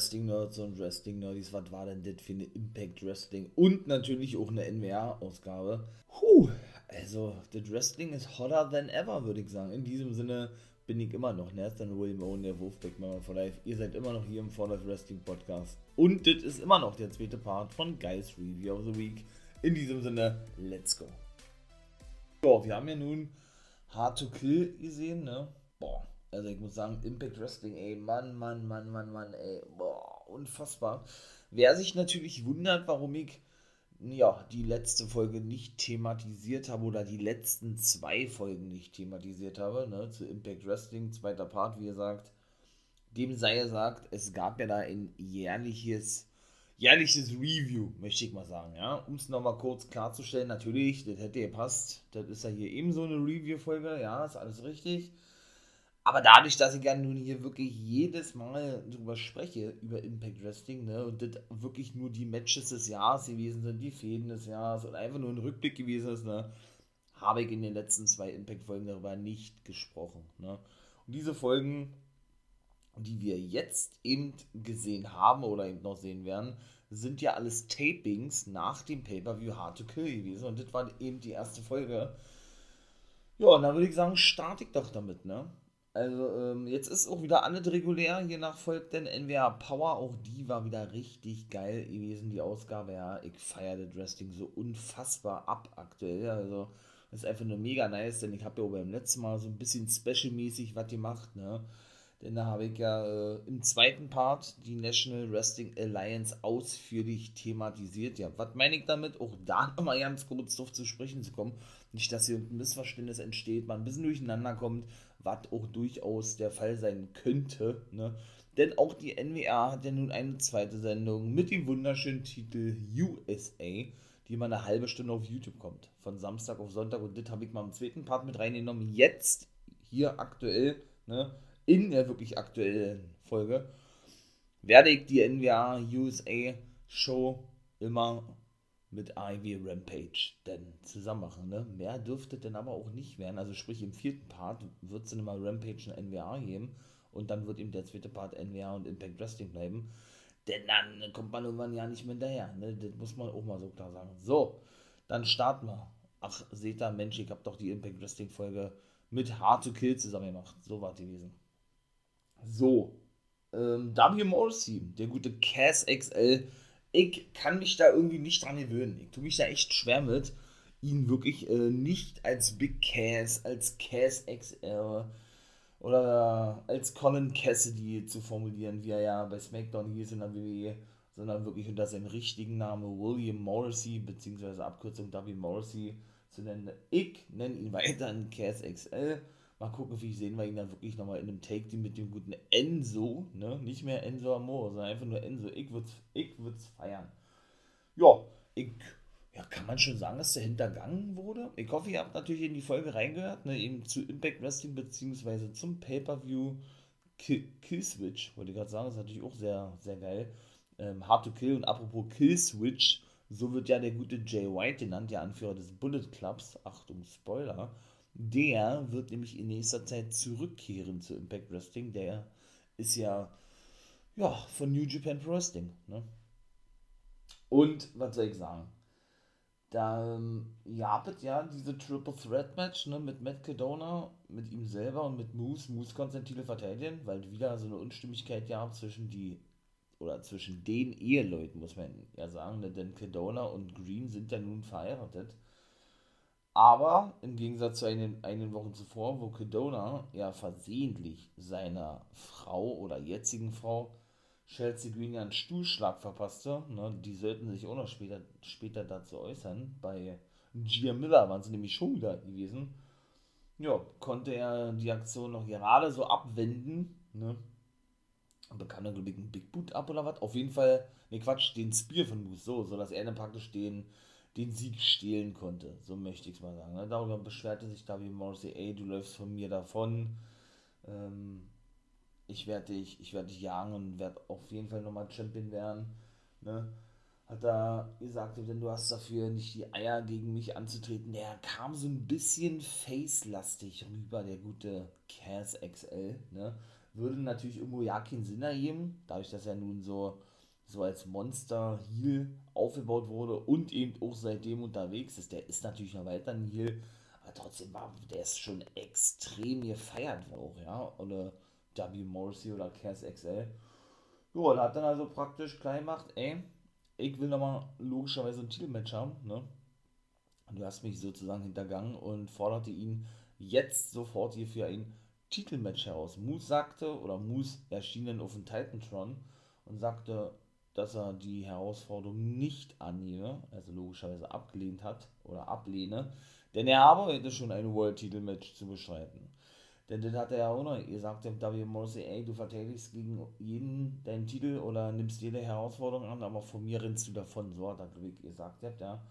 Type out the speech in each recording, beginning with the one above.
Wrestling-Nerds und Wrestling-Nerds, was war denn das für eine Impact Wrestling und natürlich auch eine NWA-Ausgabe. Puh, also das Wrestling ist hotter than ever, würde ich sagen. In diesem Sinne bin ich immer noch Nathan William Owen, der Wolfpack Member for Life. Ihr seid immer noch hier im For Wrestling Podcast. Und das ist immer noch der zweite Part von Guys Review of the Week. In diesem Sinne, let's go. So, wir haben ja nun Hard to Kill gesehen, ne? Boah, also ich muss sagen, Impact Wrestling, ey, Mann, Mann, Mann, Mann, Mann, ey, boah, unfassbar. Wer sich natürlich wundert, warum ich ja, die letzte Folge nicht thematisiert habe oder die letzten zwei Folgen nicht thematisiert habe, ne, zu Impact Wrestling, zweiter Part, wie gesagt, dem sei gesagt, es gab ja da ein jährliches, jährliches Review, möchte ich mal sagen, ja, um es nochmal kurz klarzustellen, natürlich, das hätte gepasst, das ist ja hier ebenso eine Review-Folge, ja, ist alles richtig, aber dadurch, dass ich ja nun hier wirklich jedes Mal drüber spreche, über Impact Wrestling, ne, und das wirklich nur die Matches des Jahres gewesen sind, die Fäden des Jahres und einfach nur ein Rückblick gewesen ist, ne, habe ich in den letzten zwei Impact-Folgen darüber nicht gesprochen. Ne. Und diese Folgen, die wir jetzt eben gesehen haben oder eben noch sehen werden, sind ja alles Tapings nach dem Pay-Per-View Hard to Kill gewesen. Und das war eben die erste Folge. Ja, und dann würde ich sagen, starte ich doch damit, ne? Also, ähm, jetzt ist auch wieder alles regulär. Hier nach folgt denn NWA Power. Auch die war wieder richtig geil gewesen, die Ausgabe. Ja, ich feiere das Wrestling so unfassbar ab aktuell. Also, das ist einfach nur mega nice, denn ich habe ja auch beim letzten Mal so ein bisschen special-mäßig was gemacht, ne? Denn da habe ich ja äh, im zweiten Part die National Wrestling Alliance ausführlich thematisiert. Ja, was meine ich damit? Auch da nochmal ganz kurz drauf zu sprechen zu kommen. Nicht, dass hier ein Missverständnis entsteht, man ein bisschen durcheinander kommt was auch durchaus der Fall sein könnte. Ne? Denn auch die NWA hat ja nun eine zweite Sendung mit dem wunderschönen Titel USA, die mal eine halbe Stunde auf YouTube kommt. Von Samstag auf Sonntag. Und das habe ich mal im zweiten Part mit reingenommen. Jetzt, hier aktuell, ne, in der wirklich aktuellen Folge, werde ich die NWA USA Show immer mit Ivy Rampage denn zusammen machen. Ne? Mehr dürfte denn aber auch nicht werden. Also sprich im vierten Part wird es immer Rampage und NWA geben und dann wird ihm der zweite Part NWA und Impact Wrestling bleiben. Denn dann kommt man irgendwann ja nicht mehr hinterher. Ne? Das muss man auch mal so klar sagen. So, dann starten wir. Ach, seht ihr, Mensch, ich habe doch die Impact Wrestling Folge mit Hard to Kill zusammen gemacht. So war die gewesen. So, ähm, W. Morrissey, der gute Cass XL, ich kann mich da irgendwie nicht dran gewöhnen. Ich tue mich da echt schwer mit, ihn wirklich äh, nicht als Big Cass, als Cass XL oder als Colin Cassidy zu formulieren, wie er ja bei SmackDown hieß in der WWE, sondern wirklich unter seinem richtigen Namen William Morrissey, beziehungsweise Abkürzung W. Morrissey zu nennen. Ich nenne ihn weiterhin Cass XL Mal gucken, wie sehen wir ihn dann wirklich nochmal in einem Take, mit dem guten Enzo, ne? Nicht mehr Enzo Amor, sondern einfach nur Enzo. Ich würde ich würd's feiern. Ja, ich, ja, kann man schon sagen, dass der hintergangen wurde. Ich hoffe, ihr habt natürlich in die Folge reingehört, ne? Eben zu Impact Wrestling, beziehungsweise zum Pay-Per-View Killswitch, wollte ich gerade sagen, das ist natürlich auch sehr, sehr geil. Ähm, Hard to Kill und apropos Killswitch, so wird ja der gute Jay White genannt, der Anführer des Bullet Clubs. Achtung, Spoiler der wird nämlich in nächster Zeit zurückkehren zu Impact Wrestling. Der ist ja, ja von New Japan Pro Wrestling. Ne? Und was soll ich sagen? Da ähm, gab es ja diese Triple Threat Match ne, mit Matt Cadona, mit ihm selber und mit Moose. Moose konnte seinen Titel verteidigen, weil wieder so eine Unstimmigkeit gab zwischen die oder zwischen den Eheleuten, muss man ja sagen, ne? denn Cadona und Green sind ja nun verheiratet. Aber im Gegensatz zu einen, einigen Wochen zuvor, wo Kedona ja versehentlich seiner Frau oder jetzigen Frau Chelsea Green einen Stuhlschlag verpasste, ne, die sollten sich auch noch später, später dazu äußern. Bei Gia Miller waren sie nämlich schon wieder gewesen. Ja, konnte er die Aktion noch gerade so abwenden, ne? Bekam dann, glaube ich, einen Big Boot ab oder was? Auf jeden Fall, ne Quatsch, den Spear von Moose, so, so dass er dann praktisch den den Sieg stehlen konnte. So möchte ich es mal sagen. Ne? Darüber beschwerte sich David Morrissey, ey, du läufst von mir davon. Ähm, ich werde dich, ich werde dich jagen und werde auf jeden Fall nochmal Champion werden. Ne? Hat er gesagt, denn du hast dafür nicht die Eier gegen mich anzutreten. Der kam so ein bisschen face-lastig rüber, der gute Cass XL. Ne? würde natürlich irgendwo ja keinen Sinn ergeben, dadurch, dass er nun so, so als Monster-Heal aufgebaut wurde und eben auch seitdem unterwegs ist. Der ist natürlich noch weiter Heal, aber trotzdem war der ist schon extrem gefeiert auch, ja. Oder W. Morrissey oder Cass XL. Ja, da hat dann also praktisch klein gemacht, ey, ich will nochmal logischerweise ein Titelmatch haben, ne? Und du hast mich sozusagen hintergangen und forderte ihn jetzt sofort hier für ein Titelmatch heraus. Moose sagte, oder Moose erschien dann auf dem Titantron und sagte, dass er die Herausforderung nicht annehme, also logischerweise abgelehnt hat oder ablehne, denn er habe heute schon ein World-Titel-Match zu bestreiten. Denn das hat er ja auch noch gesagt, dem W. Morrissey, ey, du verteidigst gegen jeden deinen Titel oder nimmst jede Herausforderung an, aber von mir rennst du davon. So hat er, gesagt, ja.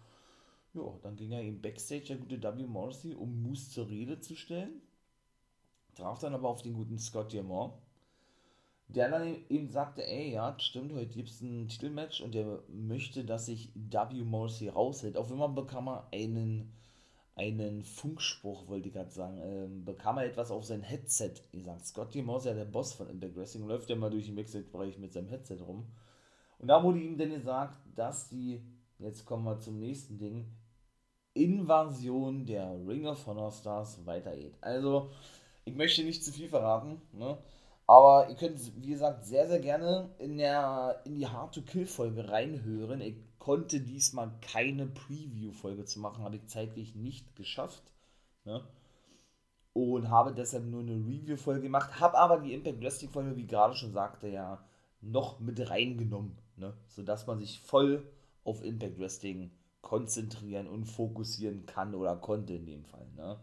Ja, dann ging er eben Backstage, der gute W. Morrissey, um Moose zur Rede zu stellen. Traf dann aber auf den guten Scott Diamond, der dann eben sagte, ey, ja, stimmt, heute gibt es ein Titelmatch und der möchte, dass sich W. Morrissey raushält. Auf einmal bekam er einen, einen Funkspruch, wollte ich gerade sagen, ähm, bekam er etwas auf sein Headset gesagt. Scott Diamond ist ja der Boss von Impact läuft ja mal durch den Backstage-Bereich mit seinem Headset rum. Und da wurde ihm dann gesagt, dass die, jetzt kommen wir zum nächsten Ding, Invasion der Ring of Honor Stars weitergeht. Also, ich möchte nicht zu viel verraten, ne? Aber ihr könnt, wie gesagt, sehr, sehr gerne in, der, in die Hard-to-Kill-Folge reinhören. Ich konnte diesmal keine Preview-Folge zu machen, habe ich zeitlich nicht geschafft. Ne? Und habe deshalb nur eine Review-Folge gemacht, habe aber die Impact Wrestling-Folge, wie gerade schon sagte, ja noch mit reingenommen, ne? sodass man sich voll auf Impact Wrestling konzentrieren und fokussieren kann oder konnte in dem Fall. Ne?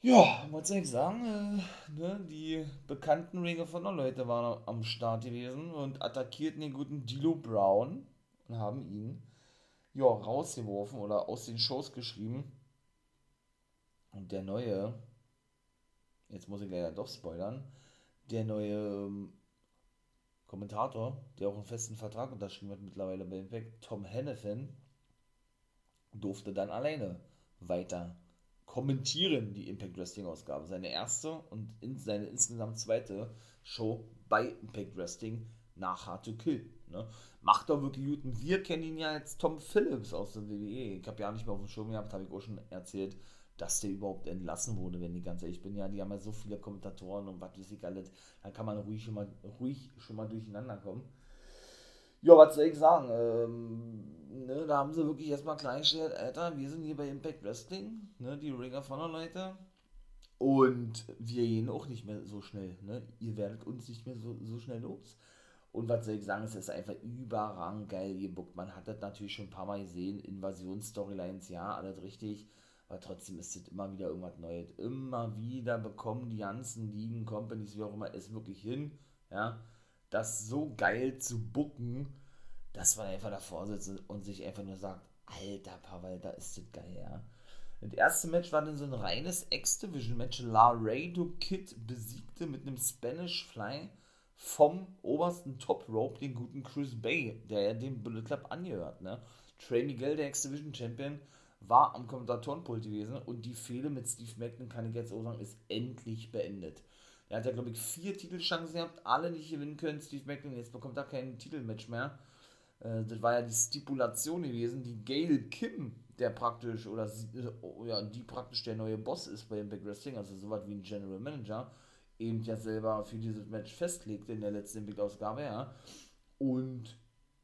Ja, was soll ich sagen? Äh, ne, die bekannten Ring of Honor Leute waren am Start gewesen und attackierten den guten Dilo Brown und haben ihn ja, rausgeworfen oder aus den Shows geschrieben. Und der neue, jetzt muss ich leider doch spoilern, der neue ähm, Kommentator, der auch einen festen Vertrag unterschrieben hat mittlerweile bei Impact, Tom Hennepin, durfte dann alleine weiter kommentieren die Impact Wrestling Ausgabe. Seine erste und in seine insgesamt zweite Show bei Impact Wrestling nach Hard to Kill. Ne? Macht doch wirklich gut. Wir kennen ihn ja als Tom Phillips aus der WWE. Ich habe ja nicht mehr auf dem Show gehabt, habe ich auch schon erzählt dass der überhaupt entlassen wurde, wenn die ganz ehrlich bin. Ja, die haben ja so viele Kommentatoren und was weiß ich alles. Da kann man ruhig schon mal, ruhig schon mal durcheinander kommen. Ja, was soll ich sagen? Ähm, ne, da haben sie wirklich erstmal klargestellt, Alter, wir sind hier bei Impact Wrestling, ne, die Ring of Honor Leute. Und wir gehen auch nicht mehr so schnell, ne? Ihr werdet uns nicht mehr so, so schnell los. Und was soll ich sagen, es ist einfach überragend geil gebuckt. Man hat das natürlich schon ein paar Mal gesehen, Invasions-Storylines, ja, alles richtig aber trotzdem ist es immer wieder irgendwas Neues. Immer wieder bekommen die ganzen Ligen, Companies, wie auch immer, es wirklich hin, ja, das so geil zu bucken, dass man einfach davor sitzt und sich einfach nur sagt, alter Pavel, da ist das geil, ja. Das erste Match war dann so ein reines X-Division-Match. Laredo Kid besiegte mit einem Spanish Fly vom obersten Top Rope den guten Chris Bay, der ja dem Bullet Club angehört. Ne? Trey Miguel, der X-Division Champion, war am Kommentatorenpult gewesen und die Fehde mit Steve Macklin, kann ich jetzt auch sagen, ist endlich beendet. Er hat ja, glaube ich, vier Titelchancen gehabt, alle nicht gewinnen können. Steve Macklin, jetzt bekommt er kein Titelmatch mehr. Äh, das war ja die Stipulation gewesen, die Gail Kim, der praktisch, oder äh, ja, die praktisch der neue Boss ist bei Impact Wrestling, also sowas wie ein General Manager, eben ja selber für dieses Match festlegte in der letzten Impact-Ausgabe, ja. Und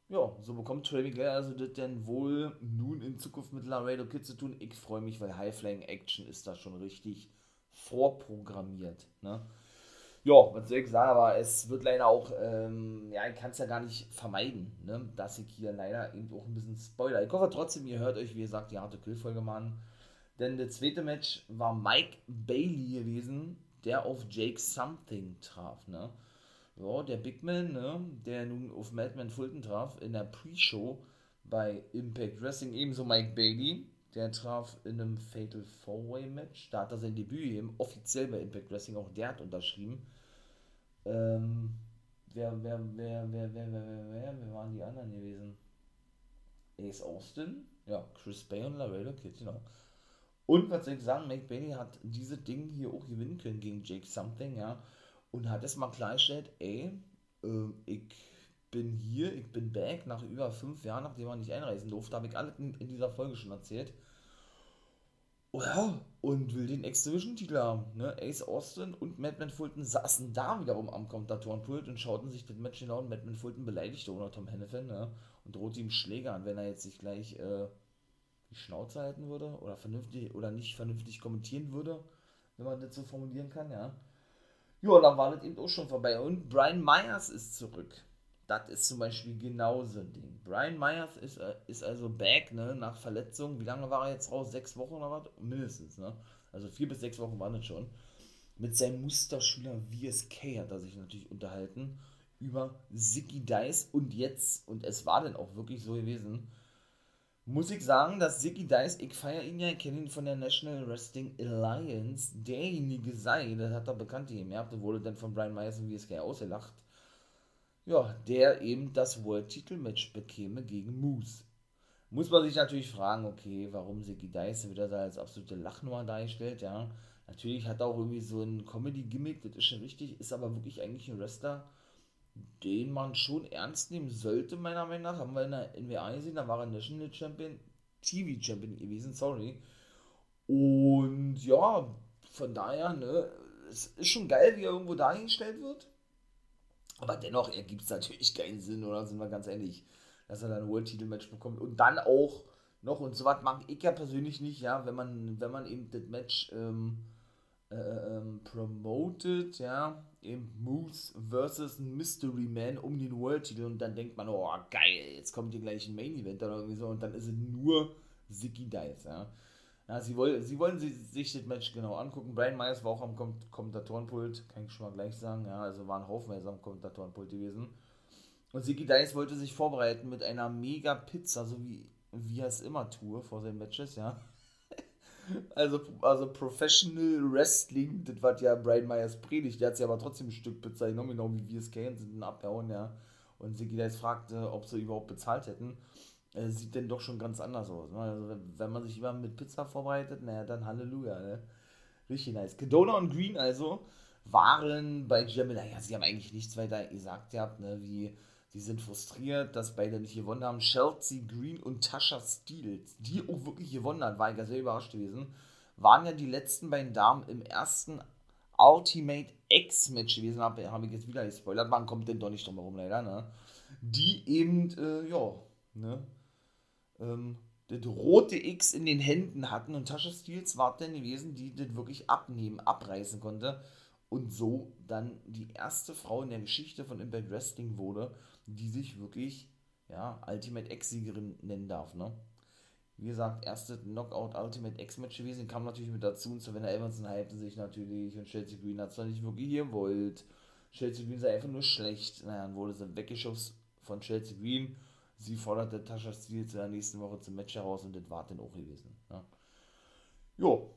ja, so bekommt Trey Miguel also das denn wohl nun in Zukunft mit Laredo Kid zu tun. Ich freue mich, weil High Flying Action ist da schon richtig vorprogrammiert. Ne? Ja, was soll ich sagen, aber es wird leider auch, ähm, ja, ich kann es ja gar nicht vermeiden, ne? dass ich hier leider eben auch ein bisschen Spoiler. Ich hoffe trotzdem, ihr hört euch, wie gesagt, die harte Kill-Folge mal an. Denn das zweite Match war Mike Bailey gewesen, der auf Jake Something traf. Ne? ja, der Big Man, ne, der nun auf Madman Fulton traf, in der Pre-Show bei Impact Wrestling, ebenso Mike Bailey, der traf in einem Fatal Four-Way Match, da hat er sein Debüt gegeben, offiziell bei Impact Wrestling, auch der hat unterschrieben. Ähm, wer, wer, wer, wer, wer, wer, wer, wer, wer waren die anderen gewesen? Ace Austin, ja, Chris Bay und Laredo Kid, genau. Und was soll ich sagen, Mike Bailey hat diese Ding hier auch gewinnen können gegen Jake Something, ja. Und hat es mal klargestellt, ey, äh, ich bin hier, ich bin back nach über fünf Jahren, nachdem man nicht einreisen durfte, habe ich alles in, in, dieser Folge schon erzählt. Oh ja, und will den X-Division-Titel haben. Ne? Ace Austin und Madman Fulton saßen da wiederum am Kommentatorenpult und schauten sich das Match genau und Madman Fulton beleidigte oder Tom Hennepin ne? und drohte ihm Schläge an, wenn er jetzt sich gleich äh, die Schnauze halten würde oder vernünftig oder nicht vernünftig kommentieren würde, wenn man das so formulieren kann, ja. Ja, dann war das eben auch schon vorbei. Und Brian Myers ist zurück. Das ist zum Beispiel genauso ein Ding. Brian Myers ist, äh, ist also back, ne, nach Verletzung. Wie lange war er jetzt raus? Sechs Wochen oder was? Mindestens, ne? Also vier bis sechs Wochen waren das schon. Mit seinem Musterschüler VSK hat er sich natürlich unterhalten über Ziggy Dice und jetzt, und es war dann auch wirklich so gewesen, muss ich sagen, dass Ziggy Dice, ich feiere ihn ja, ich kenne ihn von der National Wrestling Alliance, derjenige sei, das hat er bekannt gemerkt und wurde dann von Brian Myers und VSK ausgelacht, ja, der eben das World-Titel-Match bekäme gegen Moose. Muss man sich natürlich fragen, okay, warum Ziggy Dice wieder da als absolute Lachnummer dargestellt, ja. Natürlich hat er auch irgendwie so ein Comedy-Gimmick, das ist schon richtig, ist aber wirklich eigentlich ein Wrestler, den man schon ernst nehmen sollte, meiner Meinung nach. Haben wir in der NWA gesehen, da war er National Champion, TV Champion gewesen, sorry. Und ja, von daher, ne, es ist schon geil, wie er irgendwo dahingestellt wird. Aber dennoch ergibt es natürlich keinen Sinn, oder sind wir ganz ehrlich, dass er dann ein World-Titel-Match bekommt und dann auch noch, und so was mag ich ja persönlich nicht, ja, wenn man, wenn man eben das Match ähm, äh, ähm, promoted, ja, eben Moose versus Mystery Man um den World-Titel und dann denkt man, oh geil, jetzt kommt hier gleich ein Main-Event oder irgendwie so und dann ist es nur Ziggy Dice, ja. Ja, sie, wollen, sie wollen sich das Match genau angucken. Brian Myers war auch am Kom Kommentatorenpult, kann ich schon mal gleich sagen. Ja, also waren haufenweise am Kommentatorenpult gewesen. Und Ziggy Dice wollte sich vorbereiten mit einer mega Pizza, so wie, wie er es immer tue vor seinen Matches, ja. also, also Professional Wrestling, das war ja Brian Myers predigt. Der hat sich aber trotzdem ein Stück Pizza genommen, genau wie wir es kennen, sind abgehauen, ja. Und Ziggy Dice fragte, ob sie überhaupt bezahlt hätten äh, sieht denn doch schon ganz anders aus. Ne? Also, wenn man sich immer mit Pizza vorbereitet, naja, dann Halleluja. Ne? Richtig nice. Kedona und Green also waren bei Gemini, naja, sie haben eigentlich nichts weiter gesagt gehabt, ne, wie sie sind frustriert, dass beide nicht gewonnen haben. Chelsea Green und Tasha Steels, die auch wirklich gewonnen hat, war ich ja sehr überrascht gewesen, waren ja die letzten beiden Damen im ersten Ultimate X-Match gewesen, habe hab ich jetzt wieder gespoilert, man kommt denn doch nicht drum herum leider, ne? Die eben, äh, ja, ne, ähm, das rote X in den Händen hatten und Tasha Steels war dann gewesen, die das wirklich abnehmen, abreißen konnte und so dann die erste Frau in der Geschichte von Impact Wrestling wurde, die sich wirklich ja, Ultimate X-Siegerin nennen darf. Ne? Wie gesagt, erste Knockout Ultimate X-Match gewesen, kam natürlich mit dazu und Savannah Evanson hypte sich natürlich und Chelsea Green hat zwar nicht wirklich gewollt. Chelsea Green sei einfach nur schlecht. Naja, dann wurde sie weggeschossen von Chelsea Green Sie forderte Tascha Steele zu der nächsten Woche zum Match heraus und das war dann auch gewesen. Ja. Jo.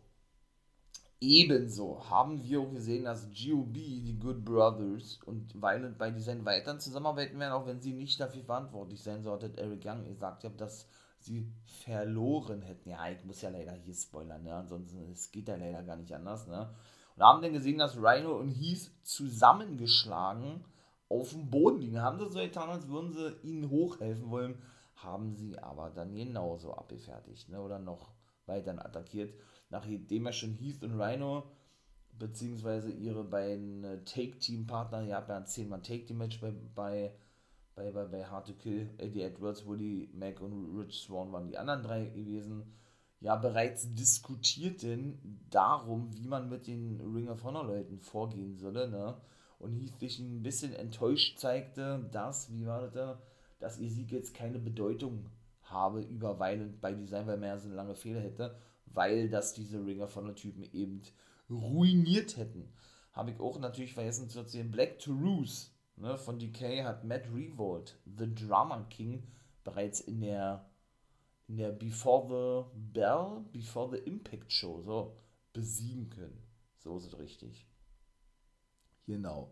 Ebenso haben wir auch gesehen, dass GOB, die Good Brothers und Violent by Design weiterhin zusammenarbeiten werden, auch wenn sie nicht dafür verantwortlich sein sollten. Eric Young gesagt hat, dass sie verloren hätten. Ja, ich muss ja leider hier spoilern, ne? ansonsten es geht ja leider gar nicht anders. Ne? Und haben dann gesehen, dass Rhino und Heath zusammengeschlagen auf dem Boden liegen. Haben sie so getan, als würden sie ihnen hochhelfen wollen, haben sie aber dann genauso abgefertigt ne? oder noch weiter attackiert. Nachdem er schon Heath und Rhino beziehungsweise ihre beiden äh, Take-Team-Partner, ja, bei 10 Mann Take-Team-Match bei, bei, bei, bei, bei Hard to Kill, Eddie Edwards, Woody Mac und Rich Swan waren die anderen drei gewesen, ja, bereits diskutierten darum, wie man mit den Ring of Honor Leuten vorgehen solle, ne? Und Heath sich ein bisschen enttäuscht zeigte, dass, wie war das da, dass ihr Sieg jetzt keine Bedeutung habe über Violent bei Design, weil man ja so lange Fehler hätte, weil das diese Ringer von den Typen eben ruiniert hätten. Habe ich auch natürlich vergessen zu erzählen, Black to Roos ne, von DK hat Matt Revolt, The Drama King, bereits in der in der Before the Bell, Before the Impact Show so besiegen können. So ist es richtig. Genau.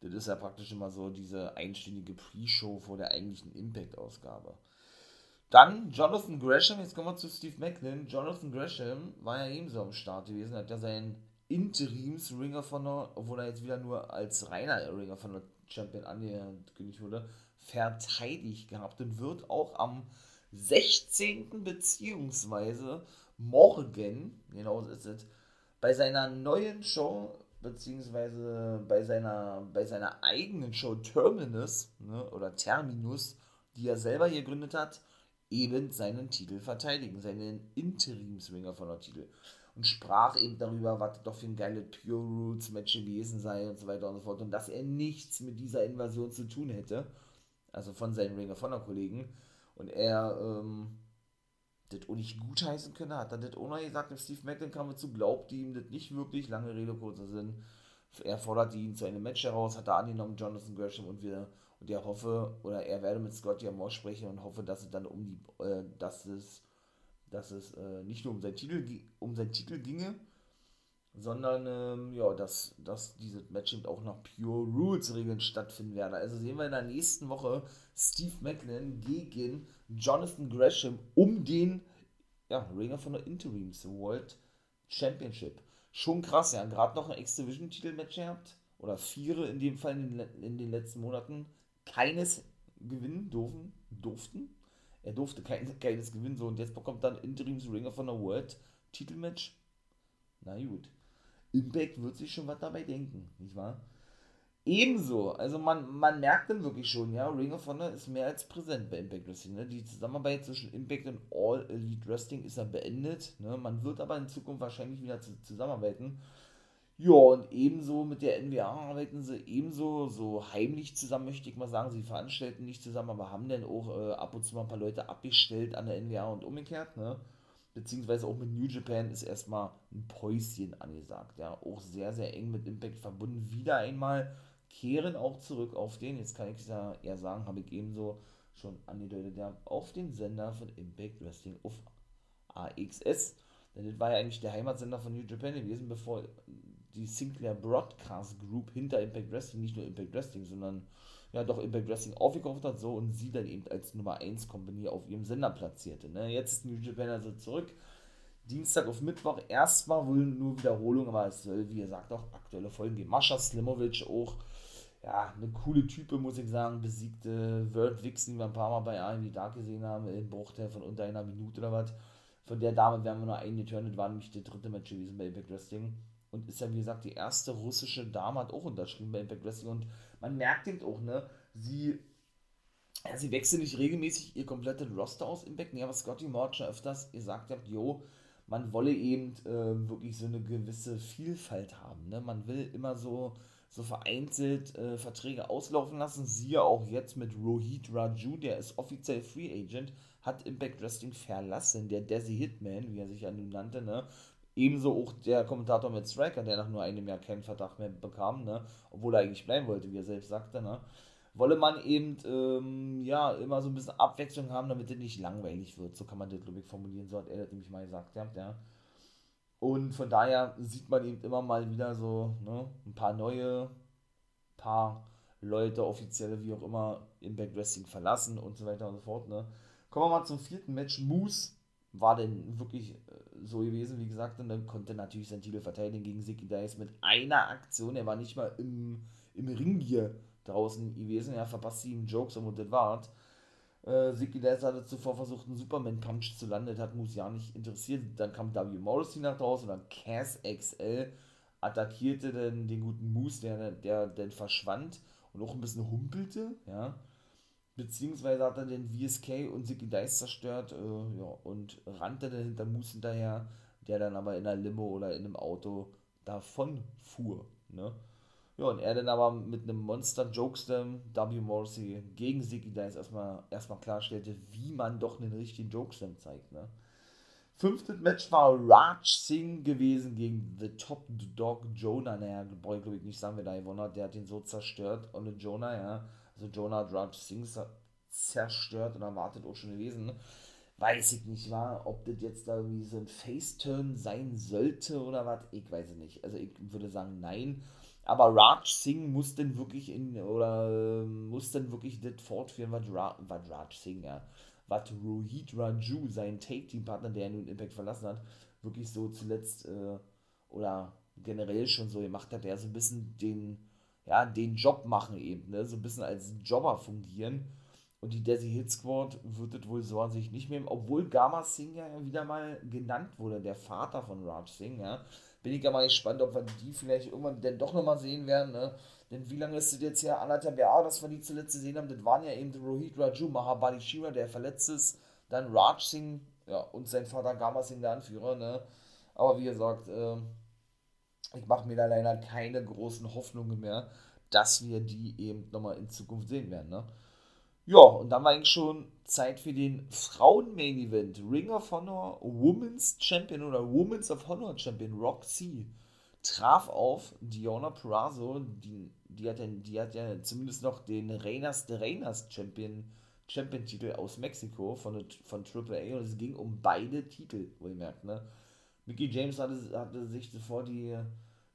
Das ist ja praktisch immer so diese einstündige Pre-Show vor der eigentlichen Impact-Ausgabe. Dann Jonathan Gresham, jetzt kommen wir zu Steve Macklin. Jonathan Gresham war ja ebenso am Start gewesen, hat ja seinen Interims-Ringer von der, obwohl er jetzt wieder nur als reiner Ringer von der Champion angekündigt wurde, verteidigt gehabt und wird auch am 16. beziehungsweise morgen, genau ist es, bei seiner neuen Show, beziehungsweise bei seiner, bei seiner eigenen Show Terminus, ne, oder Terminus, die er selber hier gegründet hat, eben seinen Titel verteidigen, seinen Interimsringer von der Titel. Und sprach eben darüber, was doch für ein geiles Pure Rules Match gewesen sei und so weiter und so fort. Und dass er nichts mit dieser Invasion zu tun hätte. Also von seinen Ringer von der Kollegen. Und er, ähm, das auch nicht gutheißen könne, hat er das auch noch gesagt, if Steve kam dazu, glaubt ihm das nicht wirklich, lange Rede, kurzer Sinn. Er fordert ihn zu einem Match heraus, hat er angenommen, Jonathan Gresham und wir und er hoffe, oder er werde mit Scott Moore sprechen und hoffe, dass es dann um die, äh, dass es, dass es äh, nicht nur um seinen Titel, um seinen Titel ginge, sondern ähm, ja, dass, dass dieses Match eben auch nach Pure Rules Regeln stattfinden werde. Also sehen wir in der nächsten Woche Steve Macklin gegen Jonathan Gresham um den ja, Ringer von der Interims World Championship. Schon krass, ja. Gerade noch ein X-Division-Titelmatch gehabt. Oder vier in dem Fall in den, in den letzten Monaten. Keines gewinnen durften. durften. Er durfte kein, keines gewinnen. So, und jetzt bekommt dann Interims Ringer von der World Titelmatch. Na gut. Impact wird sich schon was dabei denken, nicht wahr? Ebenso, also man, man merkt dann wirklich schon, ja, Ring of Honor ist mehr als präsent bei Impact Wrestling. Ne? Die Zusammenarbeit zwischen Impact und All Elite Wrestling ist ja beendet. Ne? Man wird aber in Zukunft wahrscheinlich wieder zu, zusammenarbeiten. Ja, und ebenso mit der NWA arbeiten sie ebenso so heimlich zusammen, möchte ich mal sagen. Sie veranstalten nicht zusammen, aber haben dann auch äh, ab und zu mal ein paar Leute abgestellt an der NWA und umgekehrt. Ne? Beziehungsweise auch mit New Japan ist erstmal ein Päuschen angesagt. Ja, auch sehr, sehr eng mit Impact verbunden. Wieder einmal kehren auch zurück auf den, jetzt kann ich es ja eher sagen, habe ich ebenso schon angedeutet, ja, auf den Sender von Impact Wrestling auf AXS. Denn das war ja eigentlich der Heimatsender von New Japan gewesen, bevor die Sinclair Broadcast Group hinter Impact Wrestling, nicht nur Impact Wrestling, sondern ja doch Impact Wrestling aufgekauft hat, so und sie dann eben als Nummer 1 Company auf ihrem Sender platzierte. Ne? Jetzt ist New Japan also zurück. Dienstag auf Mittwoch erstmal wohl nur Wiederholung, aber es soll, wie gesagt, auch aktuelle Folgen geben. Mascha Slimovic auch, ja, eine coole Type, muss ich sagen, besiegte World Vixen, die wir ein paar Mal bei AMD Dark gesehen haben, in Bruchteil von unter einer Minute oder was. Von der Dame werden wir nur eingeturnt, war nämlich der dritte Match gewesen bei Impact Wrestling und ist ja, wie gesagt, die erste russische Dame, hat auch unterschrieben bei Impact Wrestling. Und man merkt eben auch, ne, sie, ja, sie wechseln nicht regelmäßig ihr komplettes Roster aus Impact, ne, aber Scotty Moore schon öfters gesagt hat, jo, man wolle eben äh, wirklich so eine gewisse Vielfalt haben, ne, man will immer so, so vereinzelt äh, Verträge auslaufen lassen, siehe auch jetzt mit Rohit Raju, der ist offiziell Free Agent, hat Impact Wrestling verlassen, der Desi Hitman, wie er sich ja nun nannte, ne, Ebenso auch der Kommentator mit Striker, der nach nur einem Jahr keinen Vertrag mehr bekam, ne? obwohl er eigentlich bleiben wollte, wie er selbst sagte. Ne? Wolle man eben ähm, ja, immer so ein bisschen Abwechslung haben, damit es nicht langweilig wird. So kann man das, glaube ich, formulieren. So hat er das nämlich mal gesagt. Ja, ja. Und von daher sieht man eben immer mal wieder so ne, ein paar neue, paar Leute, offizielle, wie auch immer, Impact Wrestling verlassen und so weiter und so fort. Ne. Kommen wir mal zum vierten Match. Moose war denn wirklich äh, so gewesen, wie gesagt, und dann konnte natürlich sein Titel verteidigen gegen Siki Dice mit einer Aktion. Er war nicht mal im, im Ring hier draußen gewesen. Er verpasst sieben Jokes und das war's. Äh, Dice hatte zuvor versucht, einen Superman-Punch zu landen, hat Moose ja nicht interessiert. Dann kam W. Morrissey nach draußen und dann Cass XL attackierte dann den guten Moose, der, der dann verschwand und auch ein bisschen humpelte, ja beziehungsweise hat er den VSK und Zicky Dice zerstört äh, ja, und rannte dann hinter Moose hinterher, der dann aber in einer Limo oder in einem Auto davon fuhr. Ne? Ja, und er dann aber mit einem Monster Jokeslam W. Morrissey gegen Zicky Dice erstmal, erstmal klarstellte, wie man doch einen richtigen Jokeslam zeigt. Ne? Fünftes Match war Raj Singh gewesen gegen The Top Dog Jonah. Naja, brauche ich glaube ich nicht sagen, wer da gewonnen hat. Der hat ihn so zerstört. Und Jonah, ja also Jonah Drudge Sings zerstört und erwartet auch schon gewesen. Weiß ich nicht, war, ob das jetzt da irgendwie so ein Face-Turn sein sollte oder was, ich weiß es nicht. Also ich würde sagen, nein. Aber Raj Singh muss denn wirklich in, oder muss denn wirklich das fortführen, was, Ra, was Raj Singh, ja, was Rohit Raju, sein Take-Team-Partner, der nun Impact verlassen hat, wirklich so zuletzt äh, oder generell schon so gemacht hat, der so ein bisschen den, ja, den Job machen eben, ne? so ein bisschen als Jobber fungieren. Und die Desi Hit Squad wird es wohl so an sich nicht mehr, obwohl Gama Singh ja wieder mal genannt wurde, der Vater von Raj Singh, ja. Bin ich ja mal gespannt, ob wir die vielleicht irgendwann denn doch nochmal sehen werden, ne? Denn wie lange ist es jetzt her? Anderthalb Jahre, dass wir die zuletzt gesehen haben. Das waren ja eben Rohit Raju, Mahabali Shira, der verletzt ist, dann Raj Singh, ja, und sein Vater Gama Singh, der Anführer, ne? Aber wie gesagt, äh, ich mache mir da leider keine großen Hoffnungen mehr, dass wir die eben nochmal in Zukunft sehen werden. Ne? Ja, und dann war eigentlich schon Zeit für den Frauen-Main-Event. Ring of Honor Women's Champion oder Women's of Honor Champion Roxy traf auf Diona Purrazzo, die, die, hat ja, die hat ja zumindest noch den Reinas de Reinas Champion Champion-Titel aus Mexiko von, von AAA und es ging um beide Titel, wohlgemerkt, ne? Mickey James hatte, hatte sich zuvor die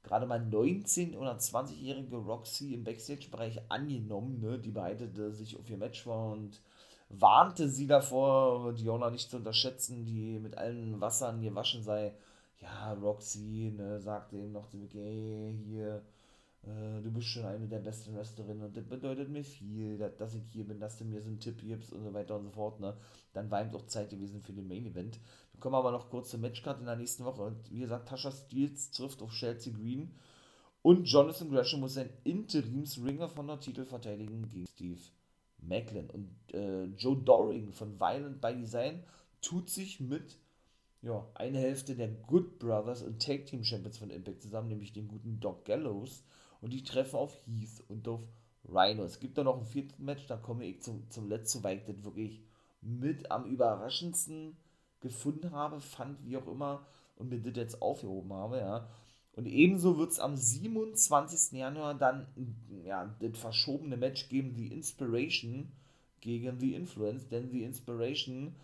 gerade mal 19- oder 20-jährige Roxy im Backstage-Bereich angenommen, ne? die bereitete sich auf ihr Match vor und warnte sie davor, Diona nicht zu unterschätzen, die mit allen Wassern gewaschen sei. Ja, Roxy ne, sagte eben noch zu Mickey, hier, äh, du bist schon eine der besten Wrestlerinnen und das bedeutet mir viel, dass, dass, ich hier bin, dass du mir so einen Tipp gibst und so weiter und so fort. Ne? Dann war eben auch Zeit gewesen für den Main Event. Wir kommen aber noch kurz zur Matchcard in der nächsten Woche und wie gesagt, Tasha Steels trifft auf Chelsea Green und Jonathan Gresham muss sein Interims-Ringer von der Titel verteidigen gegen Steve Macklin. Und äh, Joe Doring von Violent by Design tut sich mit ja, eine Hälfte der Good Brothers und Tag Team Champions von Impact zusammen, nämlich den guten Doc Gallows und die treffen auf Heath und auf Rhino. Es gibt da noch ein viertes Match, da komme ich zum, zum letzten, weil ich das wirklich mit am überraschendsten gefunden habe, fand, wie auch immer, und mir das jetzt aufgehoben habe, ja. Und ebenso wird es am 27. Januar dann ja, das verschobene Match geben, The Inspiration gegen The Influence, denn The Inspiration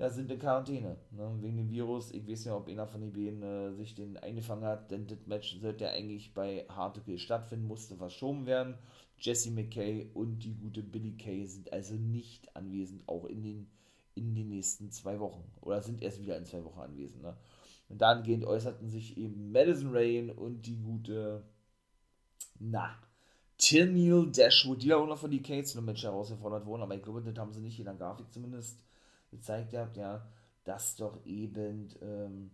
ja, sind in Quarantäne. Ne? Wegen dem Virus. Ich weiß nicht, ob einer von den beiden äh, sich den eingefangen hat, denn das Match sollte ja eigentlich bei Hardcore stattfinden, musste verschoben werden. Jesse McKay und die gute Billy Kay sind also nicht anwesend, auch in den, in den nächsten zwei Wochen. Oder sind erst wieder in zwei Wochen anwesend. Ne? Und dahingehend äußerten sich eben Madison Rain und die gute, na, Tennille Dashwood, die da auch noch von die Cates im Match herausgefordert wurden, aber ich glaube, das haben sie nicht in der Grafik zumindest gezeigt habt, ja, dass doch eben, ähm,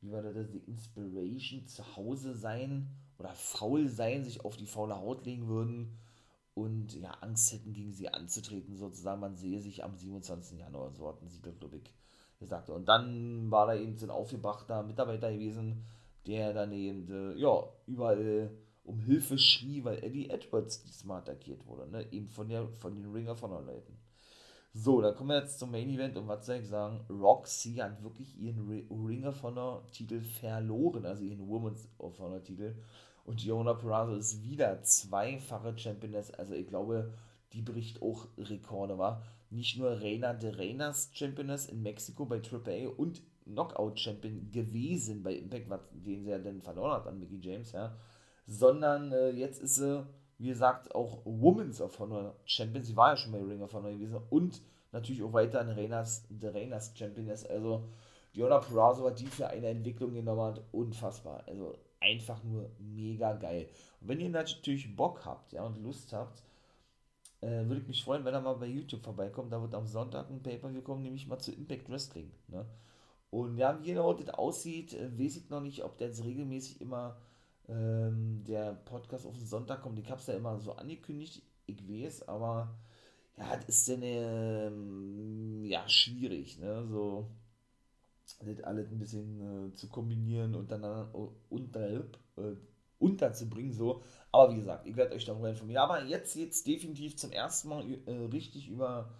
wie war das, die Inspiration zu Hause sein oder faul sein, sich auf die faule Haut legen würden und ja, Angst hätten, gegen sie anzutreten, sozusagen. Man sehe sich am 27. Januar, so hatten sie glaube ich, gesagt. Und dann war da eben so ein aufgebrachter Mitarbeiter gewesen, der dann eben, äh, ja, überall um Hilfe schrie, weil Eddie Edwards diesmal attackiert wurde, ne? eben von, der, von den Ringer von der Leuten. So, dann kommen wir jetzt zum Main Event und was soll ich sagen? Roxy hat wirklich ihren Ring of Honor Titel verloren, also ihren Women's of Honor Titel. Und Jona Peraza ist wieder zweifache Championess, also ich glaube, die bricht auch Rekorde, war. Nicht nur Reina de Reinas Championess in Mexiko bei AAA und Knockout Champion gewesen bei Impact, den sie ja dann verloren hat an Mickey James, ja, sondern äh, jetzt ist sie wie gesagt, auch Women's of Honor Champion. Sie war ja schon bei Ring of Honor gewesen und natürlich auch weiter eine Reinas, der Reinas Championess. Also, Diona Purrazzo hat die für eine Entwicklung genommen hat, unfassbar. Also, einfach nur mega geil. Und wenn ihr natürlich Bock habt, ja, und Lust habt, äh, würde ich mich freuen, wenn er mal bei YouTube vorbeikommt. Da wird am Sonntag ein Paper kommen, nämlich mal zu Impact Wrestling. Ne? Und ja, wie genau das aussieht, äh, weiß ich noch nicht, ob der jetzt regelmäßig immer ähm, der Podcast auf den Sonntag kommt. Ich habe es ja immer so angekündigt, ich weiß, aber ja, das ist dann ähm, ja schwierig, ne? So das alles ein bisschen äh, zu kombinieren und dann äh, unter, äh, unterzubringen, so. Aber wie gesagt, ich werde euch darüber informieren. Aber jetzt jetzt definitiv zum ersten Mal äh, richtig über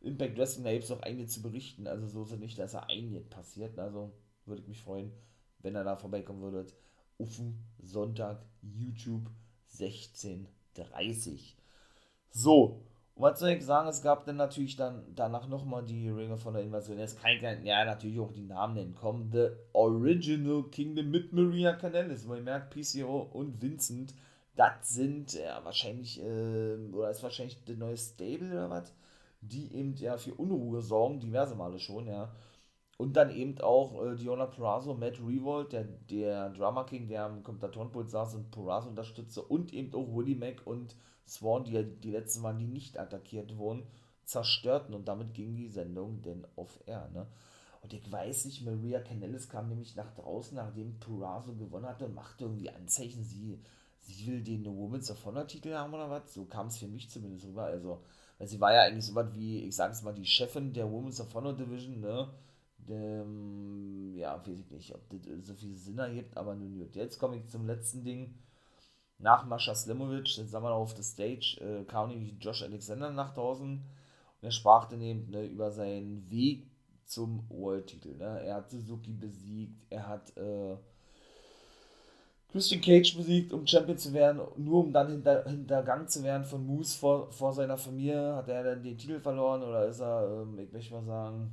Impact Wrestling, da gibt es noch einige zu berichten. Also so ist es nicht, dass er einiges passiert. Also würde ich mich freuen, wenn er da vorbeikommen würde auf Sonntag YouTube 16.30 So, und was soll ich sagen, es gab dann natürlich dann danach nochmal die Ringe von der Invasion. Jetzt kann ich ja natürlich auch die Namen nennen. Kommen The Original Kingdom mit Maria Canellis, ihr merkt, PCO und Vincent, das sind ja wahrscheinlich, äh, oder ist wahrscheinlich der neue Stable oder was? die eben ja für Unruhe sorgen, diverse Male schon, ja. Und dann eben auch äh, Diona Purrazzo, Matt Revolt, der, der Drama King, der am Kommentatorenpult saß und Purrazzo unterstützte und eben auch Willie Mack und Swan, die ja die letzten waren, die nicht attackiert wurden, zerstörten und damit ging die Sendung denn off-air, ne? Und ich weiß nicht, Maria Canellis kam nämlich nach draußen, nachdem Purrazzo gewonnen hatte und machte irgendwie Anzeichen, sie, sie will den Women's of Honor Titel haben oder was. So kam es für mich zumindest rüber. Also, weil sie war ja eigentlich so was wie, ich sage es mal, die Chefin der Women's of Honor Division, ne? Dem, ja, weiß ich nicht, ob das so viel Sinn ergibt, aber nun gut. Jetzt komme ich zum letzten Ding. Nach Mascha Slimovic, jetzt sagen wir auf der Stage, äh, kam nämlich Josh Alexander nach draußen und er sprach dann eben ne, über seinen Weg zum World-Titel. Ne? Er hat Suzuki besiegt, er hat äh, Christian Cage besiegt, um Champion zu werden, nur um dann hinter, hintergangen zu werden von Moose vor, vor seiner Familie. Hat er dann den Titel verloren oder ist er, ähm, ich möchte mal sagen,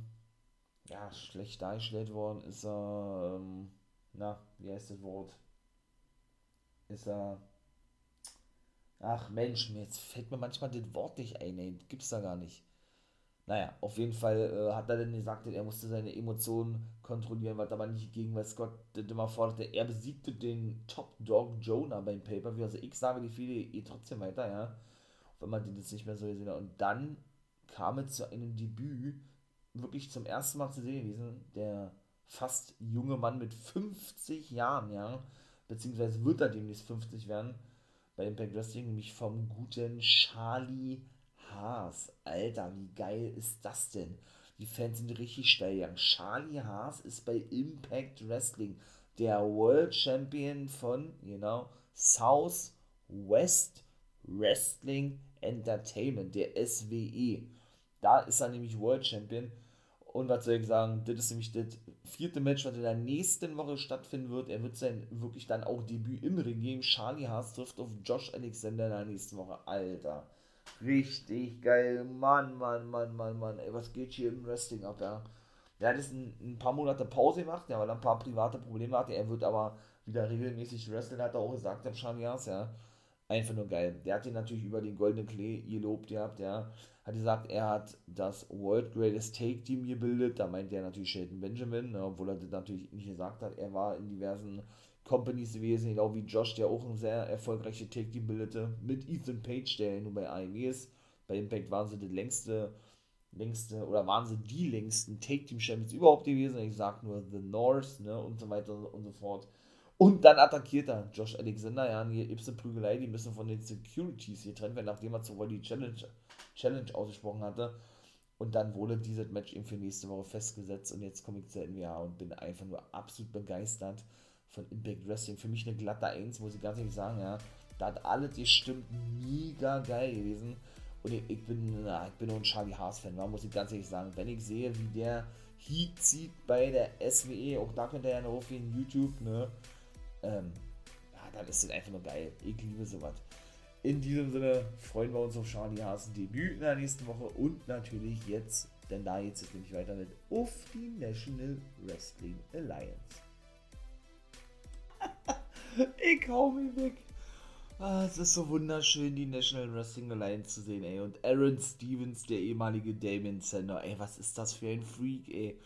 ja, schlecht dargestellt worden? Ist er, ähm, na, wie heißt das Wort? Ist er, ach Mensch, jetzt fällt mir manchmal das Wort nicht ein, ey, gibt's da gar nicht. Naja, auf jeden Fall äh, hat er dann gesagt, er musste seine Emotionen kontrollieren, was aber nicht ging, weil Scott immer forderte. Er besiegte den Top Dog Jonah beim Pay-Per-View. Also ich sage, die viele eh trotzdem weiter, ja. Wenn man den jetzt nicht mehr so gesehen hat. Und dann kam es zu einem Debüt, wirklich zum ersten Mal zu sehen gewesen, der fast junge Mann mit 50 Jahren, ja, beziehungsweise wird er demnächst 50 werden, bei Impact Wrestling, nämlich vom guten Charlie Haas. Alter, wie geil ist das denn? Die Fans sind richtig steil gegangen. Charlie Haas ist bei Impact Wrestling der World Champion von, genau, South West Wrestling Entertainment, der SWE. Da ist er nämlich World Champion. Und was soll ich sagen, das ist nämlich das vierte Match, was in der nächsten Woche stattfinden wird. Er wird sein wirklich dann auch Debüt im Ring geben. Charlie Haas trifft auf Josh Alexander in der nächsten Woche. Alter. Richtig geil. Mann, Mann, Mann, Mann, Mann. Ey, was geht hier im Wrestling ab, ja? Der hat jetzt ein, ein paar Monate Pause gemacht, ja, weil er ein paar private Probleme hatte. Er wird aber wieder regelmäßig wresteln, hat er auch gesagt, der Chanias, ja. Einfach nur geil. Der hat ihn natürlich über den goldenen Klee gelobt gehabt, ja. Hat gesagt, er hat das World Greatest Take Team gebildet. Da meint er natürlich Shelton Benjamin, ne, obwohl er das natürlich nicht gesagt hat. Er war in diversen Companies gewesen, genau wie Josh, der auch ein sehr erfolgreiche Take Team bildete, mit Ethan Page, der nun bei AEW ist. Bei Impact waren sie das längste, längste, oder waren sie die längsten Take Team Champions überhaupt gewesen. Ich sag nur The North, ne, und so weiter und so fort. Und dann attackiert er Josh Alexander, ja, hier Ibsen Prügelei, die müssen von den Securities getrennt werden, nachdem er zuvor die Challenge, Challenge ausgesprochen hatte. Und dann wurde dieses Match eben für nächste Woche festgesetzt und jetzt komme ich zur NWA und bin einfach nur absolut begeistert von Impact Wrestling. Für mich eine glatte 1, muss ich ganz ehrlich sagen, ja. Da hat alles gestimmt, mega geil gewesen. Und ich, ich bin, na, ich bin nur ein Charlie Haas-Fan, muss ich ganz ehrlich sagen. Wenn ich sehe, wie der Heat zieht bei der SWE, auch da könnt ihr ja noch auf YouTube, ne? Ähm, ja, dann ist das einfach nur geil. Ich liebe sowas. In diesem Sinne freuen wir uns auf Charlie Haas Debüt in der nächsten Woche und natürlich jetzt, denn da geht es nämlich weiter mit auf die National Wrestling Alliance. ich hau mich weg. Ah, es ist so wunderschön, die National Wrestling Alliance zu sehen, ey. Und Aaron Stevens, der ehemalige Damien Sender, ey, was ist das für ein Freak, ey.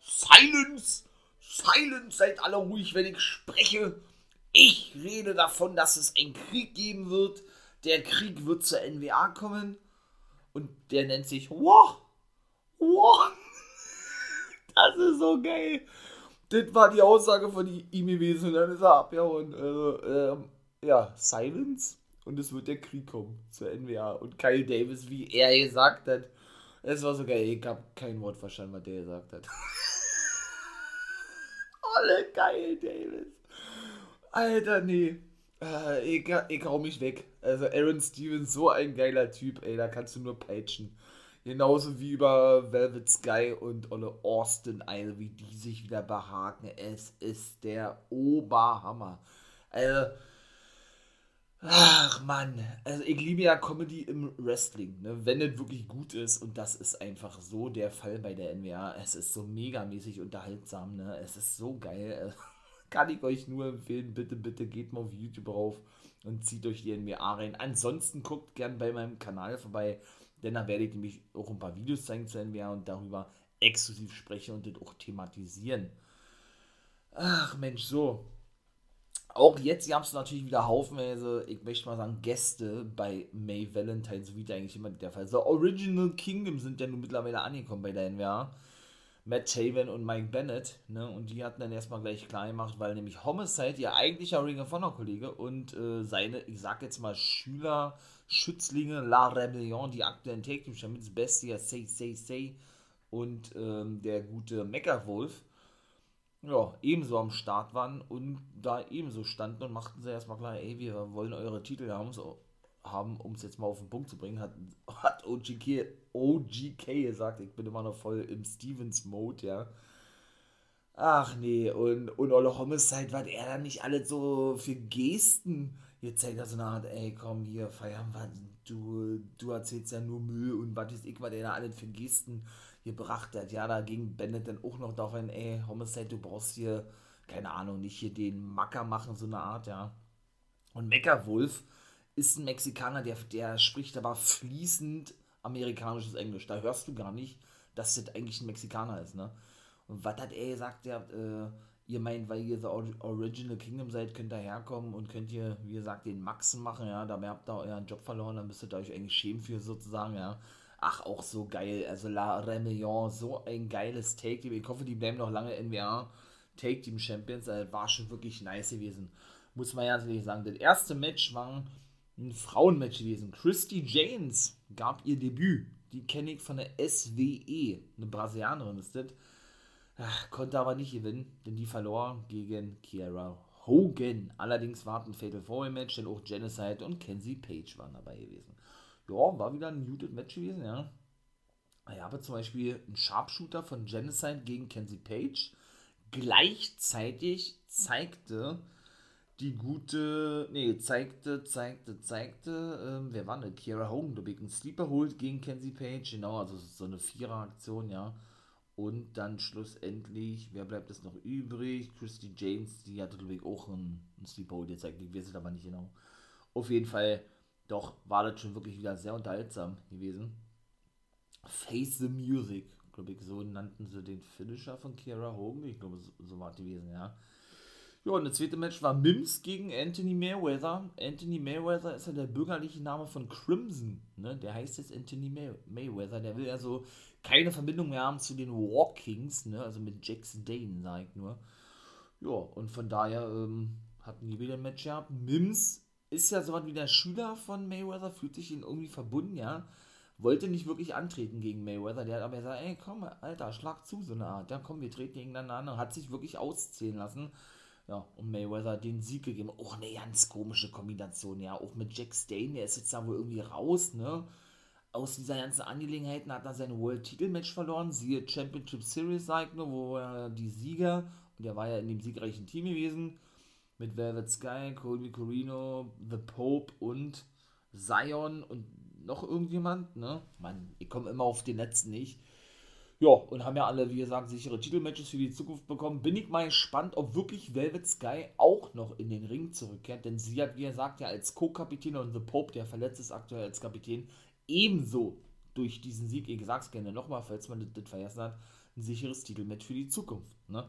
Silence! Silence! Seid alle ruhig, wenn ich spreche. Ich rede davon, dass es einen Krieg geben wird. Der Krieg wird zur NWA kommen. Und der nennt sich Wow! Wow! Das ist so geil das war die Aussage von ihm gewesen und dann ist er abgehauen. Also, ähm, ja, Silence und es wird der Krieg kommen zur NWA. Und Kyle Davis, wie er gesagt hat, es war so geil, ich habe kein Wort verstanden, was der gesagt hat. Olle Kyle Davis. Alter, nee. Äh, ich, ich hau mich weg. Also Aaron Stevens, so ein geiler Typ, ey, da kannst du nur peitschen. Genauso wie über Velvet Sky und Olle Austin, also wie die sich wieder behaken. Es ist der Oberhammer. Also, ach Mann, also ich liebe ja Comedy im Wrestling, ne? wenn es wirklich gut ist und das ist einfach so der Fall bei der NWA. Es ist so megamäßig unterhaltsam, ne? es ist so geil. Kann ich euch nur empfehlen, bitte, bitte geht mal auf YouTube rauf und zieht euch die NBA rein. Ansonsten guckt gern bei meinem Kanal vorbei, denn da werde ich nämlich auch ein paar Videos zeigen zu NBA und darüber exklusiv sprechen und das auch thematisieren. Ach Mensch, so. Auch jetzt gab es natürlich wieder haufenweise, ich möchte mal sagen, Gäste bei May Valentine, so wie das eigentlich immer der Fall ist. The Original Kingdom sind ja nun mittlerweile angekommen bei der NWA. Matt Taven und Mike Bennett, ne? Und die hatten dann erstmal gleich klar gemacht, weil nämlich Homicide, ihr eigentlicher Ring of Honor Kollege und äh, seine, ich sag jetzt mal, Schüler, Schützlinge, La Rebellion, die aktuellen Take Team Champions, Bestia, Say, Say, Say und ähm, der gute Mecha Wolf, ja, ebenso am Start waren und da ebenso standen und machten sie erstmal klar, ey, wir wollen eure Titel haben, so, haben um es jetzt mal auf den Punkt zu bringen, hat, hat OGK, OGK gesagt, ich bin immer noch voll im Stevens-Mode, ja. Ach nee, und, und Olle Homicide, was er dann nicht alles so für Gesten gezeigt hat, so eine Art, ey, komm hier, feiern wir, du, du erzählst ja nur Müll und was ist ich, was er da alles für Gesten gebracht hat. Ja, da ging Bennett dann auch noch darauf ein, ey, Homicide, du brauchst hier, keine Ahnung, nicht hier den Macker machen, so eine Art, ja. Und Mecker Wolf ist ein Mexikaner, der, der spricht aber fließend amerikanisches Englisch. Da hörst du gar nicht, dass das eigentlich ein Mexikaner ist, ne? Und was hat er gesagt? Der, äh, ihr meint, weil ihr The Original Kingdom seid, könnt ihr herkommen und könnt ihr, wie gesagt, den Maxen machen, ja, dabei habt ihr euren Job verloren, dann müsstet ihr euch eigentlich schämen für sozusagen, ja. Ach, auch so geil. Also La Remillon, so ein geiles Take-Team. Ich hoffe, die bleiben noch lange NWA Take-Team Champions. Also war schon wirklich nice gewesen. Muss man ja natürlich sagen. Das erste Match war ein Frauenmatch gewesen. Christy James gab ihr Debüt. Die kenne ich von der SWE. Eine Brasilianerin ist das. Ach, konnte aber nicht gewinnen, denn die verlor gegen Kiara Hogan. Allerdings war ein Fatal Four Match, denn auch Genocide und Kenzie Page waren dabei gewesen ja, war wieder ein muted Match gewesen, ja. Ich habe zum Beispiel einen Sharpshooter von Genocide gegen Kenzie Page. Gleichzeitig zeigte die gute, nee, zeigte, zeigte, zeigte, ähm, wer war denn? Kiera Hogan, ich, einen Sleeper holt gegen Kenzie Page, genau, also so eine Vierer-Aktion, ja. Und dann schlussendlich, wer bleibt es noch übrig? Christy James, die hatte, glaube ich, auch einen, einen Sleeper holt gezeigt, ich weiß es aber nicht genau. Auf jeden Fall doch war das schon wirklich wieder sehr unterhaltsam gewesen. Face the Music, glaube ich, so nannten sie den Finisher von Kiera Hogan. Ich glaube, so, so war es gewesen, ja. Ja, und das zweite Match war Mims gegen Anthony Mayweather. Anthony Mayweather ist ja der bürgerliche Name von Crimson. Ne? Der heißt jetzt Anthony May Mayweather. Der will also keine Verbindung mehr haben zu den War Kings, ne? also mit Jackson Dane, sag ich nur. Ja, und von daher ähm, hatten die wieder ein Match gehabt. Mims ist ja so was wie der Schüler von Mayweather, fühlt sich ihn irgendwie verbunden, ja. Wollte nicht wirklich antreten gegen Mayweather, der hat aber gesagt, ey, komm, Alter, schlag zu, so eine Art. Ja, komm, wir treten gegeneinander an. Hat sich wirklich auszählen lassen. Ja, und Mayweather den Sieg gegeben. Auch eine ganz komische Kombination, ja. Auch mit Jack Stain, der ist jetzt da wohl irgendwie raus, ne. Aus dieser ganzen Angelegenheiten hat er sein World-Titel-Match verloren. Siehe Championship Series, sag ich nur, wo er die Sieger, und der war ja in dem siegreichen Team gewesen, mit Velvet Sky, Colby Corino, The Pope und Zion und noch irgendjemand, ne? Mann, ich komme immer auf den letzten nicht. Ja, und haben ja alle, wie gesagt, sichere Titelmatches für die Zukunft bekommen. Bin ich mal gespannt, ob wirklich Velvet Sky auch noch in den Ring zurückkehrt, denn sie hat, wie gesagt, ja als Co-Kapitän und The Pope, der verletzt ist aktuell als Kapitän, ebenso durch diesen Sieg, ich sag's gerne nochmal, falls man das, das vergessen hat, ein sicheres Titelmatch für die Zukunft, ne?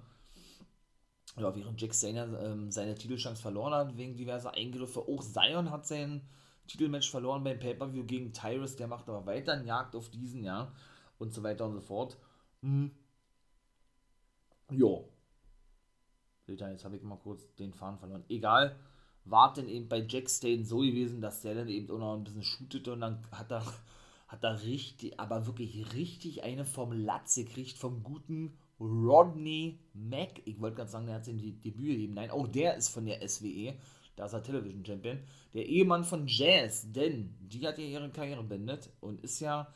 Ja, während Jack Steiner ähm, seine Titelchance verloren hat, wegen diverser Eingriffe. Auch Zion hat sein Titelmatch verloren beim Pay-Per-View gegen Tyrus, der macht aber weiter eine Jagd auf diesen, ja, und so weiter und so fort. Hm. Jo. Jetzt habe ich mal kurz den Faden verloren. Egal, war denn eben bei Jack Stain so gewesen, dass der dann eben auch noch ein bisschen shootete und dann hat er, hat er richtig, aber wirklich richtig eine vom Latz gekriegt vom guten Rodney Mack. Ich wollte gerade sagen, der hat sein Debüt gegeben. Nein, auch der ist von der SWE. Da ist er Television Champion. Der Ehemann von Jazz, denn die hat ja ihre Karriere beendet und ist ja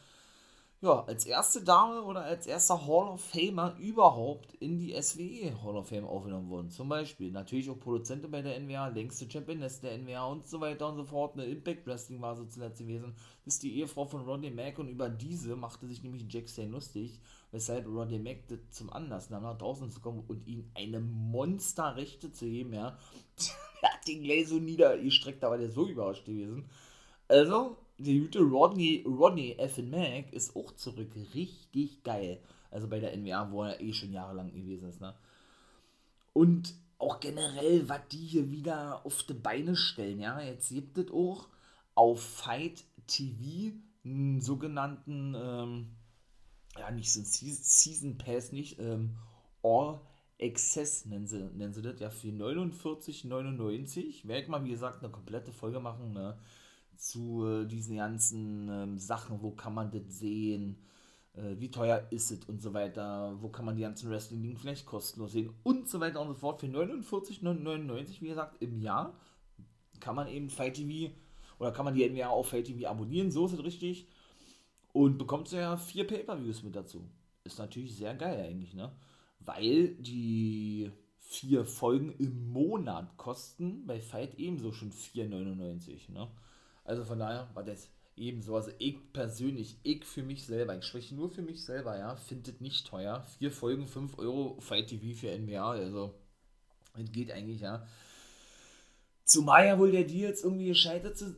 ja, als erste Dame oder als erster Hall of Famer überhaupt in die SWE Hall of Fame aufgenommen worden. Zum Beispiel natürlich auch Produzentin bei der NWA, längste Championess der NWA und so weiter und so fort. Eine Impact Wrestling war so zuletzt gewesen. Das ist die Ehefrau von Rodney Mack und über diese machte sich nämlich Jack Stain lustig, weshalb Rodney Mack zum Anlass nahm, nach draußen zu kommen und ihm eine Monsterrechte zu geben, ja. er hat den gleich so niedergestreckt, da war der so überrascht gewesen. Also, der gute Rodney, Rodney F. Mac ist auch zurück. Richtig geil. Also bei der NWA, wo er eh schon jahrelang gewesen ist, ne? Und auch generell, was die hier wieder auf die Beine stellen, ja. Jetzt gibt es auch auf Fight TV einen sogenannten, ähm, ja, nicht so ein Season Pass, nicht, ähm, All Access nennen sie, nennen sie das, ja, für 49,99. Werde ich mal, wie gesagt, eine komplette Folge machen, ne? Zu äh, diesen ganzen ähm, Sachen, wo kann man das sehen, äh, wie teuer ist es und so weiter, wo kann man die ganzen Wrestling-Ligen vielleicht kostenlos sehen und so weiter und so fort. Für 49,99, wie gesagt, im Jahr kann man eben Fight TV oder kann man die NWA auf Fight TV abonnieren, so ist es richtig. Und bekommt ja vier Pay-Per-Views mit dazu. Ist natürlich sehr geil eigentlich, ne? Weil die vier Folgen im Monat kosten bei Fight ebenso schon 4,99, ne? Also von daher war das Ebenso, also ich persönlich, ich für mich selber, ich spreche nur für mich selber, ja, findet nicht teuer. Vier Folgen, 5 Euro, Fight TV für NBA, also, das geht eigentlich, ja. Zumal ja wohl der Deal jetzt irgendwie gescheitert zu,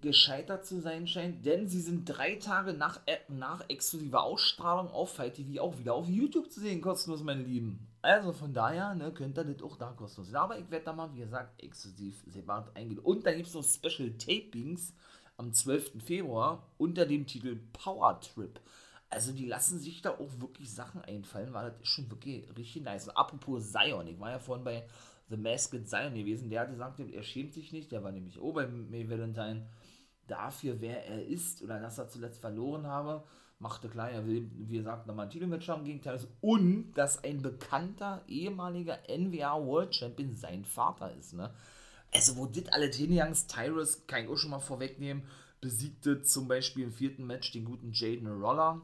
gescheitert zu sein scheint, denn sie sind drei Tage nach, äh, nach exklusiver Ausstrahlung auf Fight TV auch wieder auf YouTube zu sehen, kostenlos, meine Lieben. Also von daher, ne, könnt ihr das auch da kostenlos. Aber ich werde da mal, wie gesagt, exklusiv separat eingehen. Und dann gibt es noch Special Tapings am 12. Februar unter dem Titel Power Trip. Also die lassen sich da auch wirklich Sachen einfallen, weil das ist schon wirklich richtig nice. Und apropos Zion, ich war ja vorhin bei The Masked Zion gewesen, der hat gesagt, er schämt sich nicht, der war nämlich auch bei May Valentine dafür, wer er ist oder dass er zuletzt verloren habe. Machte klar, er will, wie gesagt, nochmal ein Titelmatch haben gegen Titus und dass ein bekannter ehemaliger NWA World Champion sein Vater ist, ne? also wo dit alle hingegangen Tyrus, kann ich auch schon mal vorwegnehmen, besiegte zum Beispiel im vierten Match den guten Jaden Roller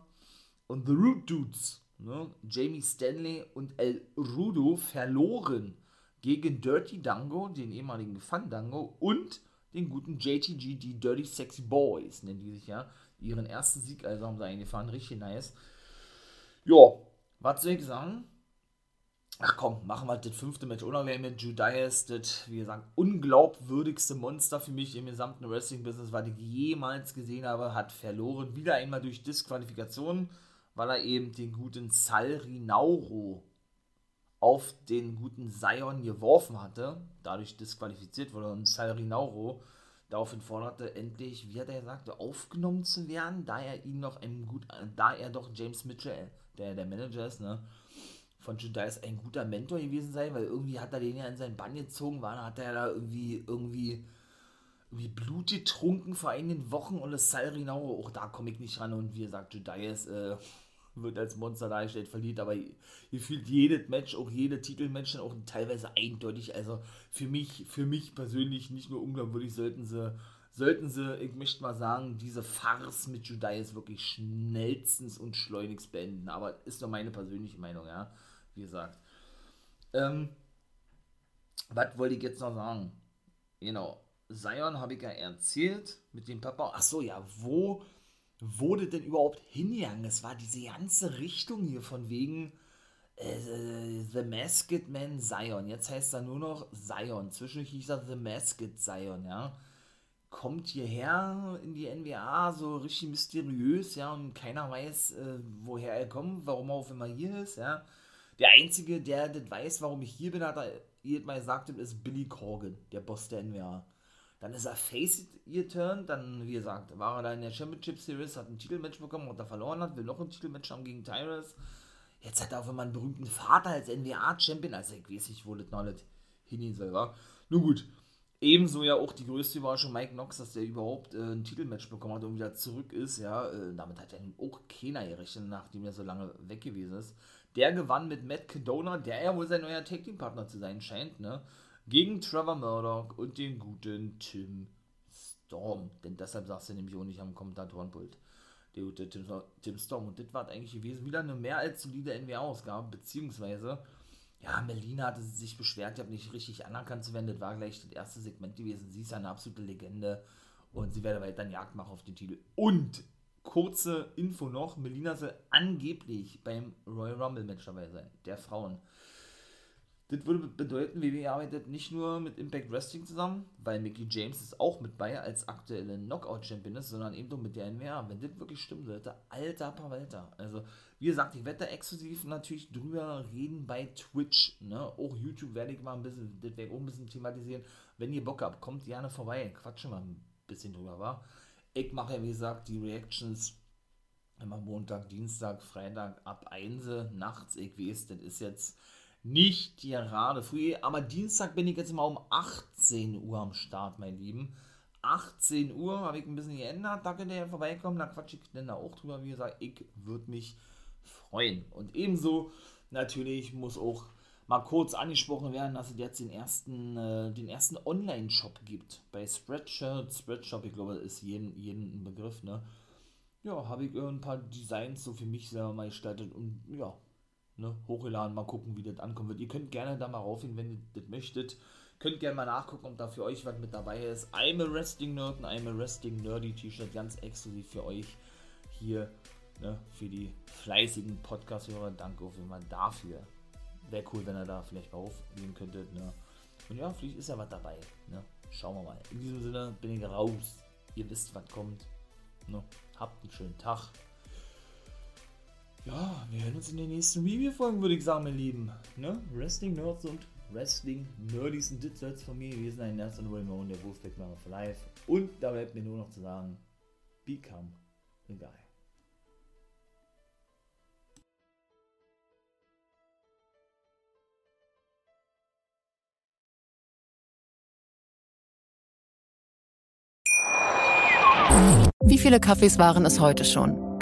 und The Root Dudes, ne? Jamie Stanley und El Rudo verloren gegen Dirty Dango, den ehemaligen Fandango und den guten JTG, die Dirty Sexy Boys, nennen die sich ja. Ihren ersten Sieg also haben sie eingefahren, richtig nice. Ja, was soll ich sagen? Ach komm, machen wir das fünfte Match unangenehm mit Judas, das, wie gesagt, unglaubwürdigste Monster für mich im gesamten Wrestling-Business, was ich jemals gesehen habe, hat verloren. Wieder einmal durch Disqualifikation, weil er eben den guten Salrinauro auf den guten Sion geworfen hatte, dadurch disqualifiziert wurde und Salrinauro daraufhin forderte, endlich, wie hat er gesagt, aufgenommen zu werden, da er ihn noch einen gut, da er doch James Mitchell, der der Manager ist, ne, von Judas ein guter Mentor gewesen sein, weil irgendwie hat er den ja in seinen Bann gezogen, war, hat er da irgendwie, irgendwie, irgendwie Blut getrunken vor einigen Wochen und das Salrinau, auch da komme ich nicht ran und wie gesagt, Judas äh, wird als Monster dargestellt, verliert aber gefühlt jedes Match, auch jede Titelmatch, auch teilweise eindeutig, also für mich, für mich persönlich nicht nur unglaubwürdig, sollten sie sollten sie, ich möchte mal sagen, diese Farce mit Judas wirklich schnellstens und schleunigst beenden. Aber ist nur meine persönliche Meinung, ja wie gesagt. Ähm, was wollte ich jetzt noch sagen? Genau, Zion habe ich ja erzählt mit dem Papa. Ach so, ja, wo wurde denn überhaupt hingegangen? Es war diese ganze Richtung hier von wegen äh, The Masked Man Zion. Jetzt heißt er nur noch Zion. Zwischendurch hieß er The Masked Zion, ja. Kommt hierher in die NWA so richtig mysteriös, ja, und keiner weiß, äh, woher er kommt, warum er auf immer hier ist, ja. Der Einzige, der das weiß, warum ich hier bin, hat er jedes Mal gesagt, ist Billy Corgan, der Boss der NWA. Dann ist er Face geturnt, dann, wie gesagt, war er da in der Championship Series, hat ein Titelmatch bekommen, und er verloren hat, will noch ein Titelmatch haben gegen Tyrus. Jetzt hat er auf einmal einen berühmten Vater als NWA-Champion, also ich weiß nicht, wo das noch nicht hingehen soll, war. Nun gut, ebenso ja auch die größte Überraschung Mike Knox, dass der überhaupt äh, ein Titelmatch bekommen hat und wieder zurück ist, ja, äh, damit hat er auch keiner gerechnet, nachdem er so lange weg gewesen ist. Der gewann mit Matt Cadona, der ja wohl sein neuer Tag Team Partner zu sein scheint, ne? Gegen Trevor Murdoch und den guten Tim Storm. Denn deshalb sagst du nämlich auch nicht am Kommentatorenpult. Der gute Tim, Tim Storm. Und das war eigentlich gewesen. Wieder eine mehr als solide NWA-Ausgabe, beziehungsweise, ja, Melina hatte sich beschwert, ich habe nicht richtig anerkannt zu werden. Das war gleich das erste Segment gewesen. Sie ist eine absolute Legende und sie werde weiter Jagd machen auf den Titel. Und kurze Info noch: Melina soll angeblich beim Royal Rumble Match dabei sein, der Frauen. Das würde bedeuten, WWE arbeitet nicht nur mit Impact Wrestling zusammen, weil Mickey James ist auch mit bei als aktuelle Knockout-Champion ist, sondern eben auch mit der NWA. Wenn das wirklich stimmen sollte, alter Pawalter. Also, wie gesagt, ich werde da exklusiv natürlich drüber reden bei Twitch. Ne? Auch YouTube werde ich mal ein bisschen, das werde ich auch ein bisschen thematisieren. Wenn ihr Bock habt, kommt gerne vorbei. Quatschen wir ein bisschen drüber, war. Ich mache ja, wie gesagt, die Reactions immer Montag, Dienstag, Freitag ab 1 nachts. Ich weiß, das ist jetzt nicht gerade früh, aber Dienstag bin ich jetzt mal um 18 Uhr am Start, mein Lieben. 18 Uhr habe ich ein bisschen geändert, da könnt ihr ja vorbeikommen, da quatsch ich dann da auch drüber, wie gesagt, ich würde mich freuen. Und ebenso natürlich muss auch mal kurz angesprochen werden, dass es jetzt den ersten, äh, den ersten Online-Shop gibt. Bei Spreadshirt, Spreadshop, ich glaube, ist jeden, jeden ein Begriff, ne? Ja, habe ich ein paar Designs so für mich selber mal gestaltet und ja, ne, hochgeladen, mal gucken, wie das ankommen wird. Ihr könnt gerne da mal raufgehen, wenn ihr das möchtet. Könnt gerne mal nachgucken, ob da für euch was mit dabei ist. I'm a Wrestling Nerd und I'm a Wrestling Nerdy T-Shirt, ganz exklusiv für euch hier, ne, für die fleißigen Podcast-Hörer. Danke auf jeden Fall dafür. Wäre cool, wenn ihr da vielleicht raufgehen könntet, ne. Und ja, vielleicht ist ja was dabei, ne. Schauen wir mal. In diesem Sinne bin ich raus. Ihr wisst, was kommt. Ne? Habt einen schönen Tag. Ja, wir hören uns in den nächsten Review-Folgen, würde ich sagen, meine Lieben. Ne? Wrestling Nerds und Wrestling Nerdies und das soll es von mir gewesen sein. Das ist Raymond, der Wolfpack Mama for Life. Und da bleibt mir nur noch zu sagen, become a guy. Wie viele Kaffees waren es heute schon?